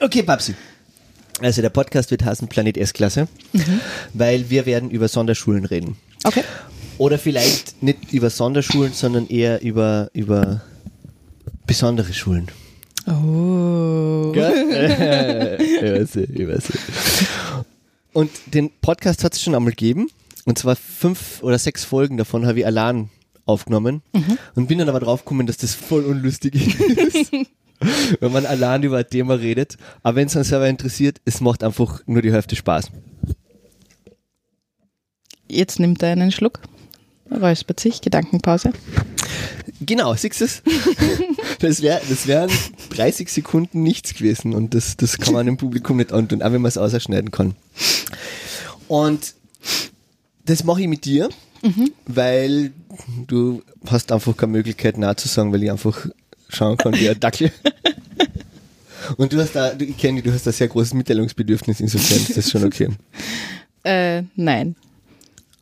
Okay, Babsi. Also der Podcast wird heißen Planet S-Klasse, weil wir werden über Sonderschulen reden. Okay. Oder vielleicht nicht über Sonderschulen, sondern eher über, über besondere Schulen. Oh. ich weiß, ich weiß. Und den Podcast hat es schon einmal gegeben. Und zwar fünf oder sechs Folgen davon habe ich allein aufgenommen. Und bin dann aber draufgekommen, dass das voll unlustig ist. wenn man allein über ein Thema redet. Aber wenn es uns selber interessiert, es macht einfach nur die Hälfte Spaß. Jetzt nimmt er einen Schluck. Räuspert sich, Gedankenpause. Genau, siehst du es? Das, wär, das wären 30 Sekunden nichts gewesen und das, das kann man dem Publikum nicht antun, auch wenn man es ausschneiden kann. Und das mache ich mit dir, weil du hast einfach keine Möglichkeit nachzusagen, weil ich einfach schauen kann wie ein Dackel. Und du hast da, ich kenne dich, du hast da sehr großes Mitteilungsbedürfnis, insofern ist das schon okay. Äh, nein.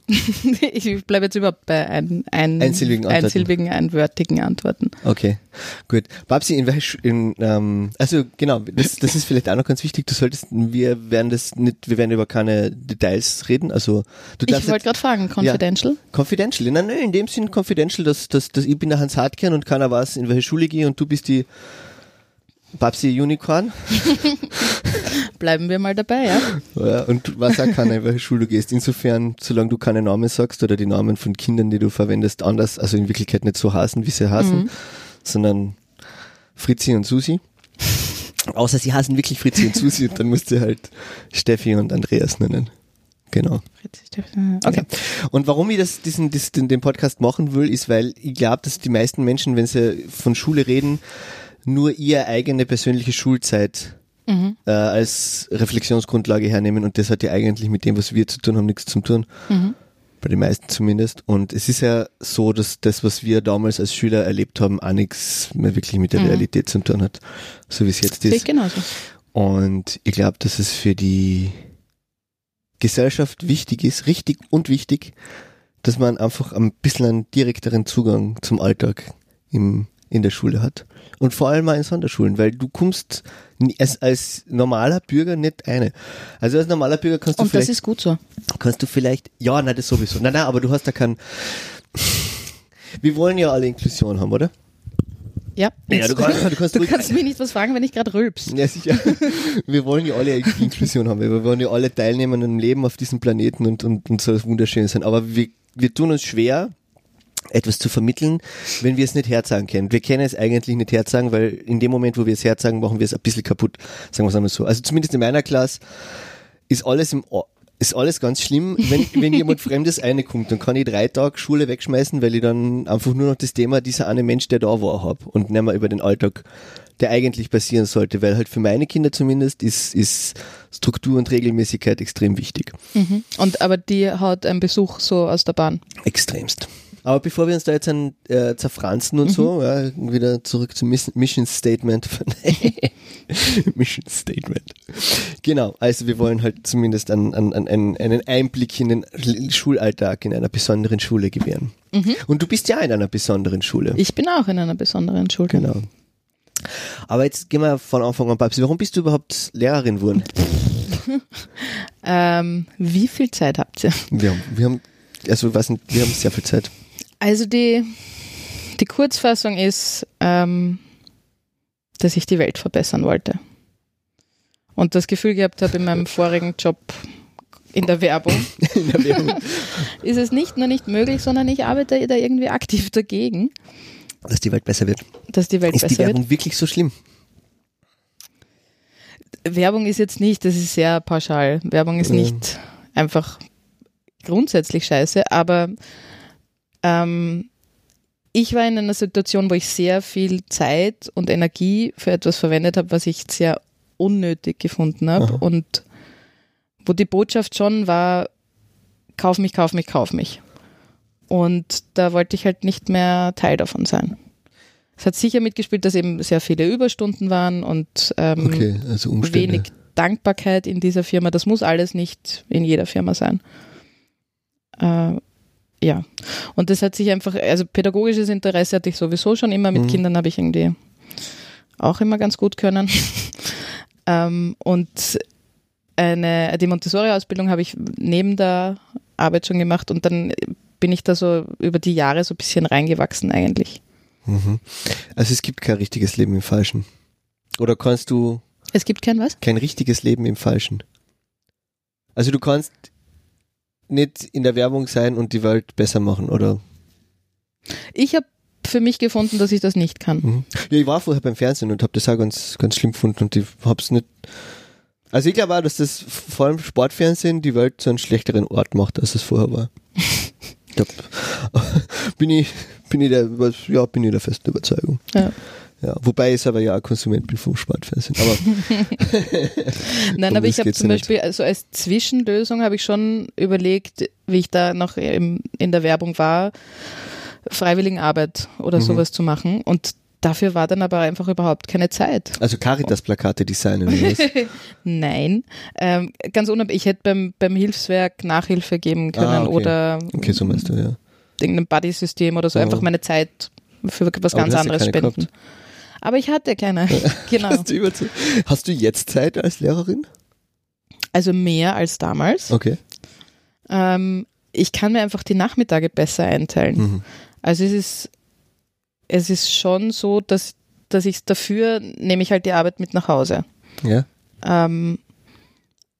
ich bleibe jetzt überhaupt bei ein, ein, Einsilbigen Antworten. einsilbigen, einwörtigen Antworten. Okay, gut. Babsi, in welcher, Sch- in, ähm, also genau, das, das ist vielleicht auch noch ganz wichtig. Du solltest, wir werden das nicht, wir werden über keine Details reden. Also du Ich darfst wollte gerade fragen, confidential? confidential. Nein, nein, in dem Sinn confidential, dass, dass, dass ich bin der Hans Hartkern und keiner weiß, in welche Schule ich gehe und du bist die Babsi Unicorn. Bleiben wir mal dabei, ja? Ja, und weißt auch keiner, in welche Schule du gehst. Insofern, solange du keine Namen sagst oder die Namen von Kindern, die du verwendest, anders, also in Wirklichkeit nicht so heißen, wie sie heißen, sondern Fritzi und Susi. Außer sie heißen wirklich Fritzi und Susi und dann musst du halt Steffi und Andreas nennen. Genau. Okay. Und warum ich das, diesen, das, den, den Podcast machen will, ist, weil ich glaube, dass die meisten Menschen, wenn sie von Schule reden, nur ihre eigene persönliche Schulzeit äh, als Reflexionsgrundlage hernehmen und das hat ja eigentlich mit dem, was wir zu tun haben, nichts zu tun. Bei den meisten zumindest. Und es ist ja so, dass das, was wir damals als Schüler erlebt haben, auch nichts mehr wirklich mit der Realität zu tun hat, so wie es jetzt Sehe ich ist. genauso. Und ich glaube, dass es für die Gesellschaft wichtig ist, richtig und wichtig, dass man einfach ein bisschen einen direkteren Zugang zum Alltag im, in der Schule hat. Und vor allem auch in Sonderschulen, weil du kommst als, als normaler Bürger nicht eine. Also als normaler Bürger kannst du Und das vielleicht, ist gut so. kannst du vielleicht, ja, nein, das sowieso. Nein, nein, aber du hast da keinen, wir wollen ja alle Inklusion haben, oder? Ja. Ja, du kannst, du kannst Du kannst mich nicht was fragen, wenn ich gerade rülps. Ja, sicher. Wir wollen ja alle Inklusion haben. Wir wollen ja alle teilnehmen am Leben auf diesem Planeten und, und, und soll wunderschön sein. Aber wir, wir tun uns schwer, etwas zu vermitteln, wenn wir es nicht herzagen können. Wir können es eigentlich nicht herzagen, weil in dem Moment, wo wir es herzagen, machen wir es ein bisschen kaputt. Sagen wir es einmal so. Also zumindest in meiner Klasse ist alles im O- ist alles ganz schlimm, wenn, wenn jemand Fremdes reinkommt, dann kann ich drei Tage Schule wegschmeißen, weil ich dann einfach nur noch das Thema dieser eine Mensch, der da war, hab und nicht mehr über den Alltag, der eigentlich passieren sollte, weil halt für meine Kinder zumindest ist, ist Struktur und Regelmäßigkeit extrem wichtig. Mhm. Und aber die haut ein Besuch so aus der Bahn. Extremst. Aber bevor wir uns da jetzt an äh, zerfranzen und so, ja, wieder zurück zum Miss Mission Statement. Mission Statement. Genau, also wir wollen halt zumindest an, an, an, einen, Einblick in den Sch- Schulalltag in einer besonderen Schule gewähren. Und du bist ja in einer besonderen Schule. Ich bin auch in einer besonderen Schule. Genau. Aber jetzt gehen wir von Anfang an, Babsi, warum bist du überhaupt Lehrerin geworden? Ähm, wie viel Zeit habt ihr? Wir haben, wir haben also was, wir haben sehr viel Zeit. Also die, die Kurzfassung ist, ähm, dass ich die Welt verbessern wollte. Und das Gefühl gehabt habe in meinem vorigen Job in der Werbung, In der Werbung. ist es nicht nur nicht möglich, sondern ich arbeite da irgendwie aktiv dagegen, Dass die Welt besser wird. dass die Welt Ist die besser wird. Werbung wirklich so schlimm? Werbung ist jetzt nicht, das ist sehr pauschal. Werbung ist nicht einfach grundsätzlich scheiße, aber ähm, ich war in einer Situation, wo ich sehr viel Zeit und Energie für etwas verwendet habe, was ich sehr unnötig gefunden habe Aha. und wo die Botschaft schon war, kauf mich, kauf mich, kauf mich. Und da wollte ich halt nicht mehr Teil davon sein. Es hat sicher mitgespielt, dass eben sehr viele Überstunden waren und ähm, Okay, also wenig Dankbarkeit in dieser Firma. Das muss alles nicht in jeder Firma sein. Äh, ja. Und das hat sich einfach, also pädagogisches Interesse hatte ich sowieso schon immer. Mit Mhm. Kindern habe ich irgendwie auch immer ganz gut können. Ähm, und eine, die Montessori-Ausbildung habe ich neben der Arbeit schon gemacht und dann bin ich da so über die Jahre so ein bisschen reingewachsen eigentlich. Mhm. Also es gibt kein richtiges Leben im Falschen. Oder kannst du Es gibt kein was? kein richtiges Leben im Falschen? Also du kannst nicht in der Werbung sein und die Welt besser machen, oder? Ich habe für mich gefunden, dass ich das nicht kann. Mhm. Ja, ich war vorher beim Fernsehen und habe das auch ganz, ganz schlimm gefunden und ich hab's nicht. Also ich glaube auch, dass das vor allem Sportfernsehen die Welt zu einem schlechteren Ort macht, als es vorher war. Ich glaub, bin ich, bin ich der, ja, bin ich der festen Überzeugung. Ja. Ja, wobei ich aber ja auch Konsument bin vom Sportfernsehen. Aber Nein, aber ich habe zum. Beispiel, also als Zwischenlösung habe ich schon überlegt, wie ich da noch im, in der Werbung war, Freiwilligenarbeit oder Mhm. sowas zu machen. Und dafür war dann aber einfach überhaupt keine Zeit. also Caritas-Plakate designen oder was? Nein, ähm, ganz unabhängig. Ich hätte beim, beim Hilfswerk Nachhilfe geben können Ah, okay. oder Okay, so meinst du, ja. irgendein Buddy-System oder so, einfach meine Zeit für was Aber ganz anderes spenden. gehabt. Aber ich hatte keine, genau. Hast du, hast du jetzt Zeit als Lehrerin? Also mehr als damals. Okay. Ähm, ich kann mir einfach die Nachmittage besser einteilen. Mhm. Also es ist, es ist schon so, dass, dass ich dafür nehme ich halt die Arbeit mit nach Hause. Ja. Ähm,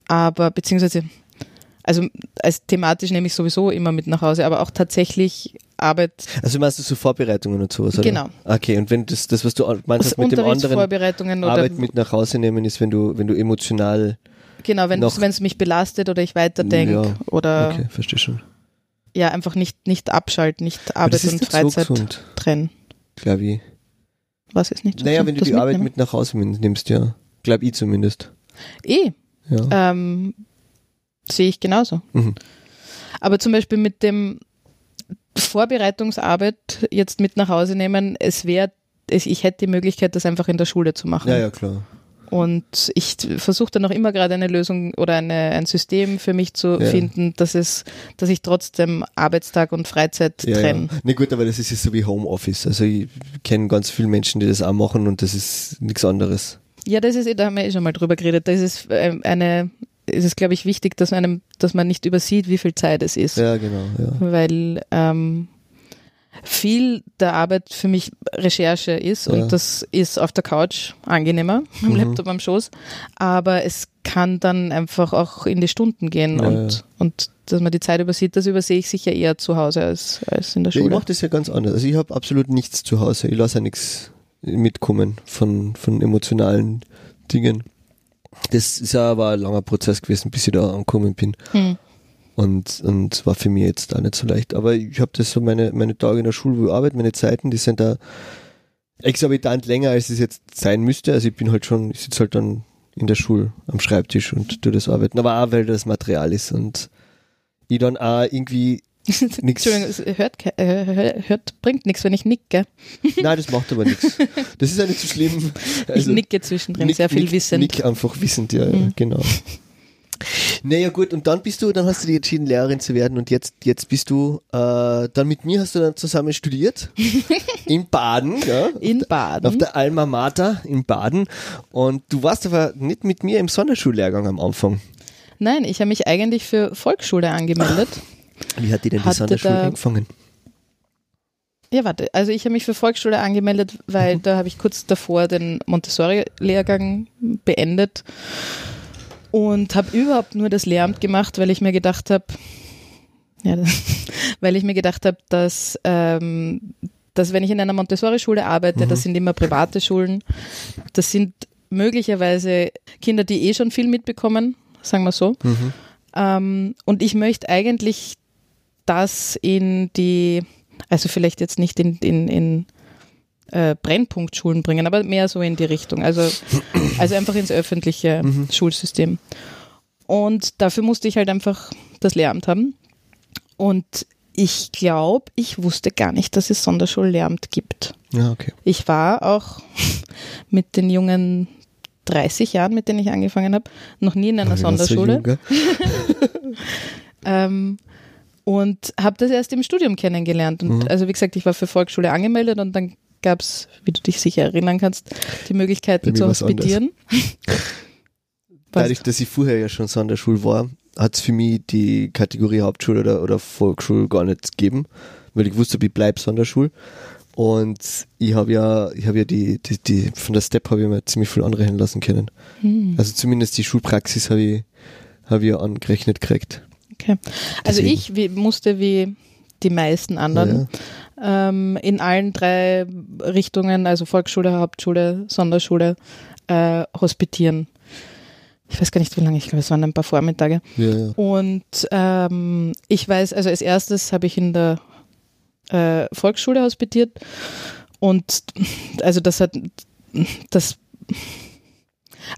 aber beziehungsweise, also als thematisch nehme ich sowieso immer mit nach Hause, aber auch tatsächlich Arbeit, Also meinst du so Vorbereitungen und sowas, oder? Genau. Okay, und wenn das, das was du meinst aus mit dem anderen Arbeit mit nach Hause nehmen, ist, wenn du, wenn du emotional, genau, wenn es mich belastet oder ich weiterdenke Ja, oder okay, verstehe schon. ja einfach nicht, nicht abschalten, nicht das Arbeit und so Freizeit gesund, trennen. glaube ich. Was ist nicht so Naja, wenn du Das die Arbeit mitnehmen? mit nach Hause nimmst, ja. Glaube ich zumindest. Eh, Ja. ähm, sehe ich genauso. Mhm. Aber zum Beispiel mit dem Vorbereitungsarbeit jetzt mit nach Hause nehmen, es wäre, ich hätte die Möglichkeit, das einfach in der Schule zu machen. ja, ja, klar. Und ich versuche dann auch immer gerade eine Lösung oder eine, ein System für mich zu Ja. finden, dass es, dass ich trotzdem Arbeitstag und Freizeit Ja, trenne. ja. Ne, gut, aber das ist ja so wie Homeoffice. Also ich kenne ganz viele Menschen, die das auch machen und das ist nichts anderes. Ja, das ist, da haben wir eh schon mal drüber geredet. Da ist es ist es, glaube ich, wichtig, dass man, einem, dass man nicht übersieht, wie viel Zeit es ist. Ja, genau, ja. Weil ähm, viel der Arbeit für mich Recherche ist Ja. und das ist auf der Couch angenehmer, am Mhm. Laptop am Schoß. Aber es kann dann einfach auch in die Stunden gehen Ja, und, ja. und dass man die Zeit übersieht, das übersehe ich sicher eher zu Hause als, als in der Ja, ich Schule. mache das ja ganz anders. Also ich habe absolut nichts zu Hause. Ich lasse ja nichts mitkommen von, von emotionalen Dingen. Das ist ja aber ein langer Prozess gewesen, bis ich da angekommen bin. Hm. Und, und war für mich jetzt auch nicht so leicht. Aber ich habe das so meine, meine Tage in der Schule, wo ich arbeite, meine Zeiten, die sind da exorbitant länger, als es jetzt sein müsste. Also ich bin halt schon, ich sitze halt dann in der Schule am Schreibtisch und tue das arbeiten. Aber auch, weil das Material ist und ich dann auch irgendwie nix. Entschuldigung, hört, äh, hört, bringt nichts, wenn ich nicke. Nein, das macht aber nichts. Das ist ja nicht so schlimm. ich nicke zwischendrin, nick- sehr viel nick- wissend. Nick einfach wissend, ja, ja Mhm. genau. Naja gut, und dann bist du, dann hast du dich entschieden, Lehrerin zu werden und jetzt, jetzt bist du, äh, dann mit mir hast du dann zusammen studiert in Baden, ja, In auf Baden. der Alma Mater in Baden und du warst aber nicht mit mir im Sonderschullehrgang am Anfang. Nein, ich habe mich eigentlich für Volksschule angemeldet. Wie hat die denn die Sonderschule angefangen? Ja, warte. Also ich habe mich für Volksschule angemeldet, weil da habe ich kurz davor den Montessori-Lehrgang beendet und habe überhaupt nur das Lehramt gemacht, weil ich mir gedacht habe, ja, weil ich mir gedacht habe, dass, ähm, dass wenn ich in einer Montessori-Schule arbeite, das sind immer private Schulen, das sind möglicherweise Kinder, die eh schon viel mitbekommen, sagen wir so. Mhm. Ähm, und ich möchte eigentlich das in die, also vielleicht jetzt nicht in, in, in äh, Brennpunktschulen bringen, aber mehr so in die Richtung. Also, also einfach ins öffentliche Schulsystem. Und dafür musste ich halt einfach das Lehramt haben. Und ich glaube, ich wusste gar nicht, dass es Sonderschullehramt gibt. Ja, okay. Ich war auch mit den jungen 30 Jahren, mit denen ich angefangen habe, noch nie in einer war so Sonderschule. jung? Ähm, und habe das erst im Studium kennengelernt. Und Mhm. also wie gesagt, ich war für Volksschule angemeldet und dann gab es, wie du dich sicher erinnern kannst, die Bei Möglichkeit mir zu hospitieren. dadurch, dass ich vorher ja schon Sonderschul war, hat es für mich die Kategorie Hauptschule oder, oder Volksschule gar nicht gegeben, weil ich wusste, ich bleib Sonderschul. Und ich habe ja, ich habe ja die, die, die, von der Step habe ich mir ziemlich viel anrechnen lassen können. Hm. Also zumindest die Schulpraxis habe ich, habe ich ja angerechnet gekriegt. Okay. Also Deswegen. ich wie, musste wie die meisten anderen ähm, in allen drei Richtungen, also Volksschule, Hauptschule, Sonderschule, äh, hospitieren. Ich weiß gar nicht, wie lange, ich glaube, es waren ein paar Vormittage. Ja, ja. Und ähm, ich weiß, also als erstes habe ich in der äh, Volksschule hospitiert und also das hat das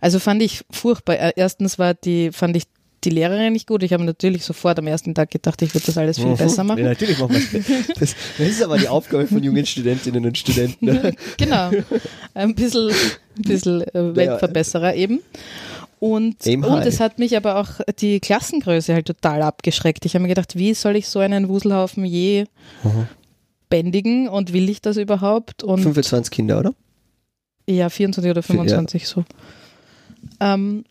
also fand ich furchtbar. Erstens war die, fand ich die Lehrerin nicht gut. Ich habe natürlich sofort am ersten Tag gedacht, ich würde das alles viel besser Ja, machen. natürlich machen wir das. Das ist aber die Aufgabe von jungen Studentinnen und Studenten. Genau. Ein bisschen, ein bisschen äh, Weltverbesserer eben. Und, Aim und high. es hat mich aber auch die Klassengröße halt total abgeschreckt. Ich habe mir gedacht, wie soll ich so einen Wuselhaufen je bändigen und will ich das überhaupt? Und 25 Kinder, oder? Ja, 24 oder 25 so. Ähm,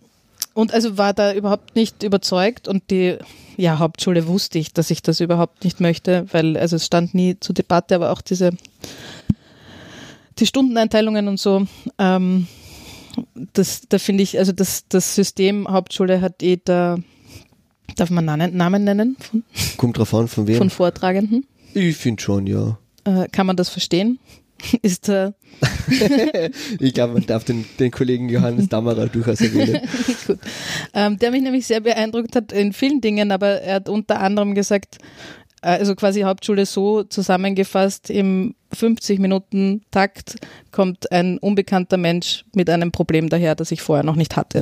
und also war da überhaupt nicht überzeugt und die ja, Hauptschule wusste ich, dass ich das überhaupt nicht möchte, weil also es stand nie zur Debatte, aber auch diese die Stundeneinteilungen und so, ähm, das, da finde ich, also das, das System Hauptschule hat eh da, darf man Namen, Namen nennen von, Kommt drauf an, von wem. von Vortragenden? ich finde schon, ja. Äh, kann man das verstehen? Ist da Ich glaube, man darf den, den Kollegen Johannes Dammerer durchaus erwähnen. Gut. Ähm, der mich nämlich sehr beeindruckt hat in vielen Dingen, aber er hat unter anderem gesagt, äh, also quasi Hauptschule so zusammengefasst, im 50 Minuten Takt kommt ein unbekannter Mensch mit einem Problem daher, das ich vorher noch nicht hatte.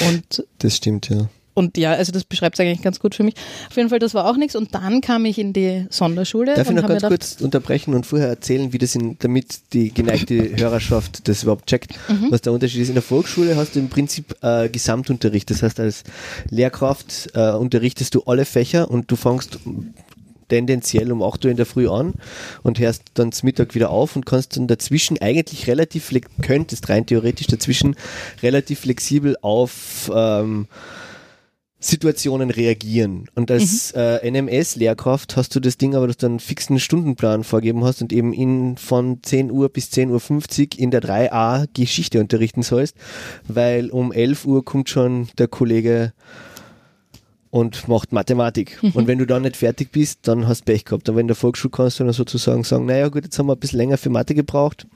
Ja, Und das stimmt, ja. Und ja, also das beschreibt es eigentlich ganz gut für mich. Auf jeden Fall, das war auch nichts. Und dann kam ich in die Sonderschule Darf ich noch ganz kurz unterbrechen und vorher erzählen, wie das in, damit die geneigte Hörerschaft das überhaupt checkt, Mhm. was der Unterschied ist. In der Volksschule hast du im Prinzip äh, Gesamtunterricht. Das heißt, als Lehrkraft äh, unterrichtest du alle Fächer und du fängst tendenziell um 8 Uhr in der Früh an und hörst dann zum Mittag wieder auf und kannst dann dazwischen eigentlich relativ, könntest rein theoretisch dazwischen relativ flexibel auf ähm, Situationen reagieren. Und als äh, NMS-Lehrkraft hast du das Ding aber, dass du einen fixen Stundenplan vorgeben hast und eben in von 10 Uhr bis 10.50 Uhr in der 3a Geschichte unterrichten sollst, weil um 11 Uhr kommt schon der Kollege und macht Mathematik. Und wenn du dann nicht fertig bist, dann hast du Pech gehabt. Aber in der Volksschule kannst du dann sozusagen sagen, naja gut, jetzt haben wir ein bisschen länger für Mathe gebraucht.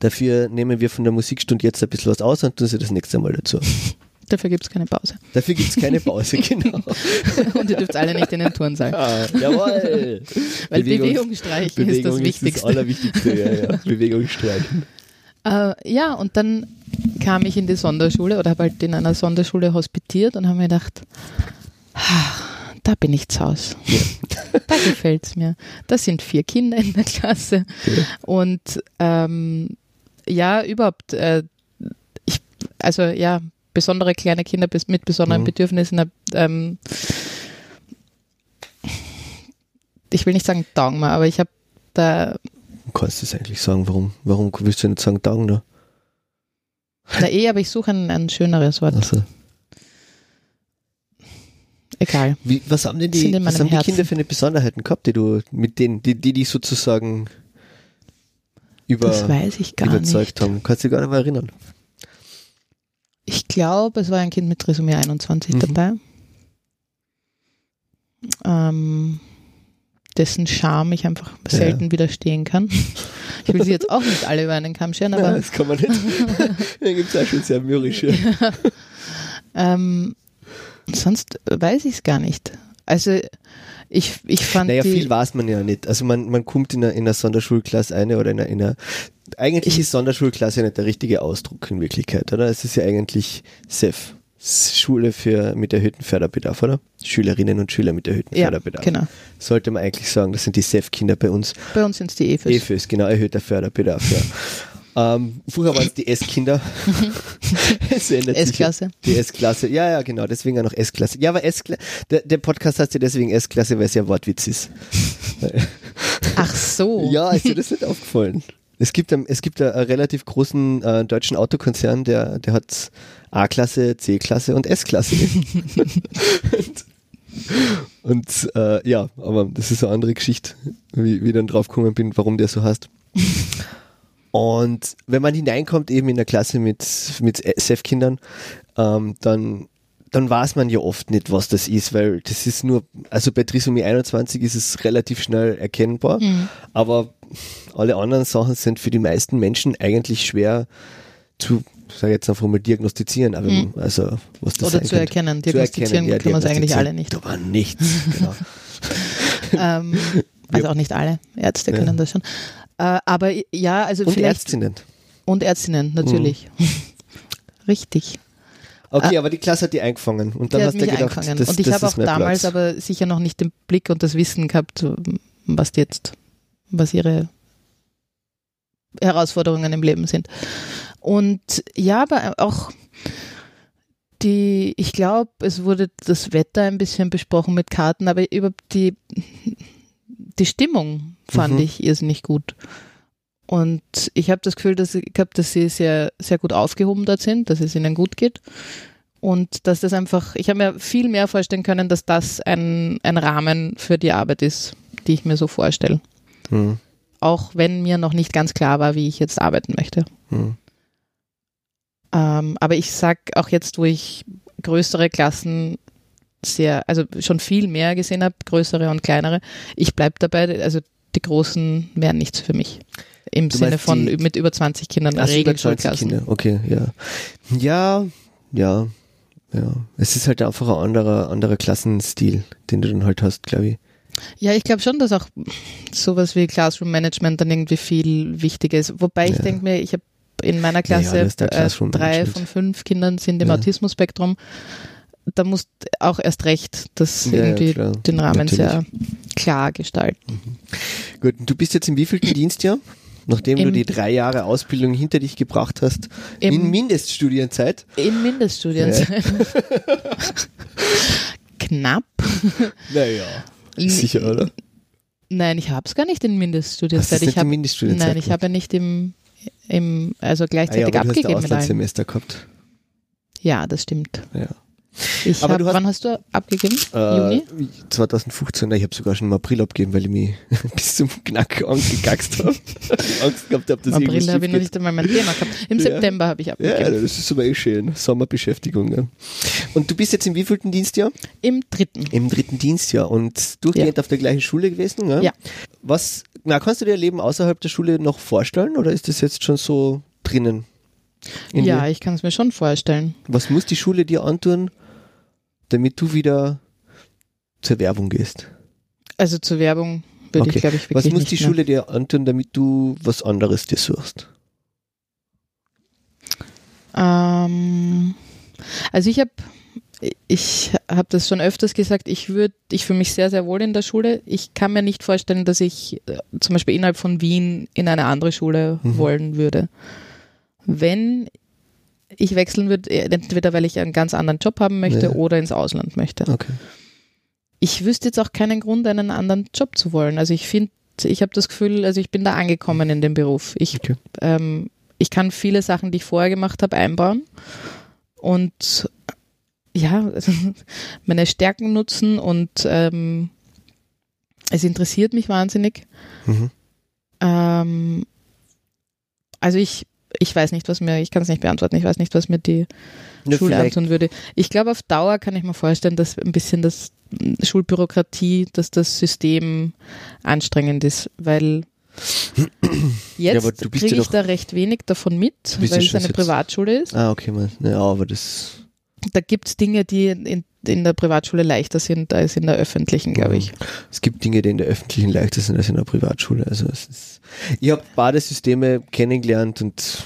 Dafür nehmen wir von der Musikstunde jetzt ein bisschen was aus und tun sie das nächste Mal dazu. dafür gibt es keine Pause. Dafür gibt's keine Pause, genau. und ihr dürft alle nicht in den Turnsaal. Ah, jawohl. Weil Bewegung- Bewegung streichen Bewegung ist das Wichtigste. das Allerwichtigste, ja, ja. Bewegung streichen. Äh, ja, und dann kam ich in die Sonderschule oder habe halt in einer Sonderschule hospitiert und habe mir gedacht, ah, da bin ich zu Hause. da gefällt's mir. Da sind vier Kinder in der Klasse. Und ähm, ja, überhaupt, äh, ich, also ja, besondere kleine Kinder mit besonderen Mhm. Bedürfnissen, hab, ähm, ich will nicht sagen mir, aber ich habe da Du kannst es eigentlich sagen, warum, warum willst du nicht sagen Daumen da? Na eh, aber ich suche ein, ein schöneres Wort. Also, Egal. wie, was haben denn die, was haben die Herzen. Kinder für eine Besonderheiten gehabt, die du, mit denen, die, die dich sozusagen über, überzeugt nicht. haben? Kannst du dich gar nicht mehr erinnern? Ich glaube, es war ein Kind mit Trisomie 21 Mhm. dabei. Ähm, dessen Charme ich einfach selten widerstehen kann. Ich will sie jetzt auch nicht alle über einen Kamm scheren, Ja, aber das kann man nicht. da gibt es auch schon sehr mürrische. ähm, sonst weiß ich es gar nicht. Also ich, ich fand Naja, viel weiß man ja nicht. Also man, man kommt in einer, in einer Sonderschulklasse eine oder in einer, in einer eigentlich ist Sonderschulklasse nicht der richtige Ausdruck in Wirklichkeit, oder? Es ist ja eigentlich SEF. Schule für mit erhöhtem Förderbedarf, oder? Schülerinnen und Schüler mit erhöhtem ja, Förderbedarf. genau. Sollte man eigentlich sagen, das sind die SEF-Kinder bei uns. Bei uns sind es die EFES. EFÖs, genau, erhöhter Förderbedarf, ja. ähm, früher waren es die S-Kinder. Ja. S-Klasse. Die S-Klasse, ja, ja, genau, deswegen auch noch S-Klasse. Ja, aber S-Klasse, der, der Podcast heißt ja deswegen S-Klasse, weil es ja Wortwitz ist. Ach so. Ja, ist dir das nicht aufgefallen? Es gibt, es gibt einen, relativ großen äh, deutschen Autokonzern, der, der hat A-Klasse, C-Klasse und S-Klasse. und und äh, ja, aber das ist eine andere Geschichte, wie, wie ich dann drauf gekommen bin, warum der so heißt. Und wenn man hineinkommt, eben in der Klasse mit, mit SEF-Kindern, ähm, dann, dann weiß man ja oft nicht, was das ist, weil das ist nur, also bei Trisomie 21 ist es relativ schnell erkennbar, Mhm. aber alle anderen Sachen sind für die meisten Menschen eigentlich schwer zu, sag ich jetzt einfach mal, diagnostizieren, aber Mhm. also was das Oder zu erkennen. Zu Diagnostizieren erkennen, ja, können wir es eigentlich alle nicht. Da war nichts, genau. Ähm, also auch nicht alle Ärzte Ja. können das schon. Äh, aber ja, also Und vielleicht. Ärztinnen. Und Ärztinnen, natürlich. Richtig. Okay, aber die Klasse hat die eingefangen und dann hast du gedacht, eingefangen. das, und ich habe auch damals Platz. aber sicher noch nicht den Blick und das Wissen gehabt, was die jetzt, was ihre Herausforderungen im Leben sind. Und ja, aber auch die, ich glaube, es wurde das Wetter ein bisschen besprochen mit Karten, aber überhaupt die, die Stimmung fand Mhm. ich irrsinnig gut. Und ich habe das Gefühl, dass, ich hab, dass sie sehr, sehr gut aufgehoben dort sind, dass es ihnen gut geht. Und dass das einfach, ich habe mir viel mehr vorstellen können, dass das ein, ein Rahmen für die Arbeit ist, die ich mir so vorstelle. Hm, Auch wenn mir noch nicht ganz klar war, wie ich jetzt arbeiten möchte. hm. Ähm, aber ich sag auch jetzt, wo ich größere Klassen sehr, also schon viel mehr gesehen habe, größere und kleinere, ich bleib dabei, also die großen wären nichts für mich. Im Du Sinne von die- mit über 20 Kindern Ach, über 20 Regelschulklassen. Kinder, okay, ja. Ja, ja, ja. Es ist halt einfach ein anderer, anderer Klassenstil, den du dann halt hast, glaube ich. Ja, ich glaube schon, dass auch sowas wie Classroom Management dann irgendwie viel wichtiger ist. Wobei ich Ja. denke mir, ich habe in meiner Klasse ja, äh, drei von fünf Kindern sind im Ja. Autismus-Spektrum. Da musst auch erst recht das Ja, ja, irgendwie klar. den Rahmen Natürlich. sehr klar gestalten. Gut, und du bist jetzt im wievielten Dienstjahr? Nachdem du Im- die drei Jahre Ausbildung hinter dich gebracht hast, Im- in Mindeststudienzeit. In Mindeststudien. Knapp. Naja. Sicher, oder? Nein, ich habe es gar nicht in du Mindeststudienzeit. nicht Ich hab, in Mindeststudienzeit nein, ich habe ja nicht im, im also ah, ja, gleichzeitig aber du hast ein abgegeben. Auslandssemester gehabt. Ja, das stimmt. Ja. Ich Aber hab, hast- wann hast du abgegeben? Äh, Juni? 2015, ich habe sogar schon im April abgegeben, weil ich mich bis zum Knack angekackst habe. Angst gehabt habe, dass Im April habe ich noch nicht einmal mein Thema gehabt. Im Ja. September habe ich geht. Ja, abgegeben. das ist aber eh schön. Sommerbeschäftigung. Ja. Und du bist jetzt im wievielten Dienstjahr? Im dritten. Im dritten Dienstjahr und durchgehend auf der gleichen Schule gewesen. Ja. Ja. Was, na, kannst du dir Leben außerhalb der Schule noch vorstellen oder ist das jetzt schon so drinnen? in Ja, ich kann es mir schon vorstellen. Was muss die Schule dir antun, damit du wieder zur Werbung gehst? Also zur Werbung würde Okay. ich, glaube ich, wirklich Was muss die. Schule dir antun, damit du was anderes dir suchst? Ähm, also ich habe ich habe das schon öfters gesagt, ich würde, ich fühle mich sehr, sehr wohl in der Schule. Ich kann mir nicht vorstellen, dass ich äh, zum Beispiel innerhalb von Wien in eine andere Schule Mhm. wollen würde. Wenn ich wechseln würde, äh, entweder weil ich einen ganz anderen Job haben möchte Ja. oder ins Ausland möchte. Okay. Ich wüsste jetzt auch keinen Grund, einen anderen Job zu wollen. Also ich finde, ich habe das Gefühl, also ich bin da angekommen in dem Beruf. Ich, Okay. ähm, ich kann viele Sachen, die ich vorher gemacht habe, einbauen und ja, meine Stärken nutzen und ähm, es interessiert mich wahnsinnig. Mhm. Ähm, also ich, ich weiß nicht, was mir, ich kann es nicht beantworten, ich weiß nicht, was mir die Ja, Schule vielleicht- antun würde. Ich glaube, auf Dauer kann ich mir vorstellen, dass ein bisschen das mm, Schulbürokratie, dass das System anstrengend ist, weil Ja, jetzt bist kriege ja ich da recht wenig davon mit, ja weil es eine jetzt- Privatschule ist. Ah, okay, man. Ja, aber das. Da gibt es Dinge, die in, in der Privatschule leichter sind als in der öffentlichen, glaube ich. Es gibt Dinge, die in der öffentlichen leichter sind als in der Privatschule. Also es ist. Ich habe beide Systeme kennengelernt und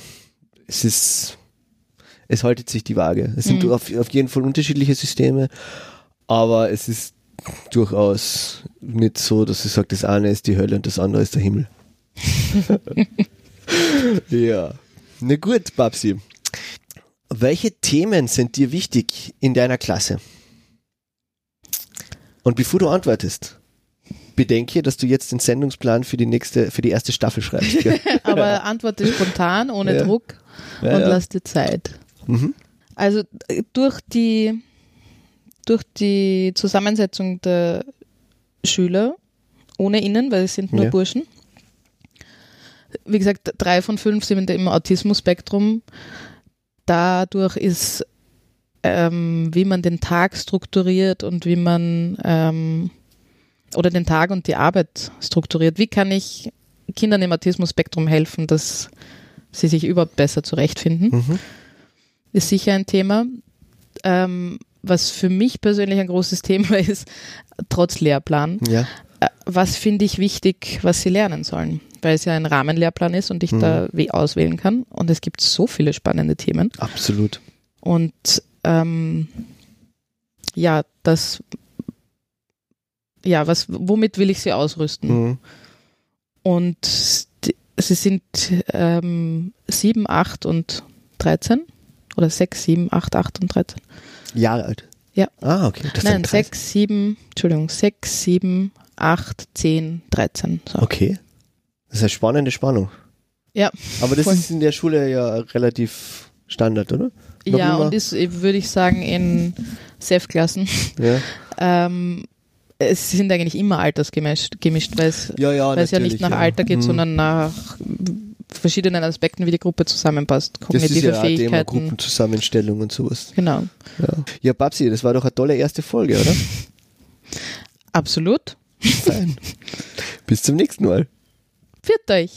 es ist. Es haltet sich die Waage. Es sind Mhm. auf, auf jeden Fall unterschiedliche Systeme, aber es ist durchaus nicht so, dass ich sage, das eine ist die Hölle und das andere ist der Himmel. ja. Na gut, Babsi. Welche Themen sind dir wichtig in deiner Klasse? Und bevor du antwortest, bedenke, dass du jetzt den Sendungsplan für die nächste, für die erste Staffel schreibst. Gell? Aber antworte spontan, ohne Ja. Druck Ja, und ja. lass dir Zeit. Mhm. Also äh, durch die, durch die Zusammensetzung der Schüler, ohne innen, weil es sind nur Ja. Burschen. Wie gesagt, drei von fünf sind im Autismus-Spektrum. Dadurch ist, ähm, wie man den Tag strukturiert und wie man ähm, oder den Tag und die Arbeit strukturiert. Wie kann ich Kindern im Autismus-Spektrum helfen, dass sie sich überhaupt besser zurechtfinden? Mhm. ist sicher ein Thema. Ähm, was für mich persönlich ein großes Thema ist, trotz Lehrplan, Ja. äh, was finde ich wichtig, was sie lernen sollen? Weil es ja ein Rahmenlehrplan ist und ich Mhm. da wie auswählen kann. Und es gibt so viele spannende Themen. Absolut. Und ähm, ja, das, ja, was, womit will ich sie ausrüsten? Mhm. Und die, sie sind ähm, 7, 8 und 13 oder 6, 7, 8, 8 und 13. Jahre alt. Ja. Ah, okay. Das Nein, sind 30. 6, 7, Entschuldigung, 6, 7, 8, 10, 13. So. Okay. Das ist eine spannende Spannung. Ja, Aber das voll. ist in der Schule ja relativ Standard, oder? Ja immer? und ist, würde ich sagen, in SEF-Klassen. Ja, Ähm, es sind eigentlich immer altersgemischt, gemischt, weil es, ja, ja weil es ja nicht nach ja. Alter geht, Mhm. sondern nach verschiedenen Aspekten, wie die Gruppe zusammenpasst. Das ist Kognitive ja auch Thema Fähigkeiten. Gruppenzusammenstellung und sowas. Genau. Ja. ja, Babsi, das war doch eine tolle erste Folge, oder? Absolut. Fein. Bis zum nächsten Mal. Viert euch.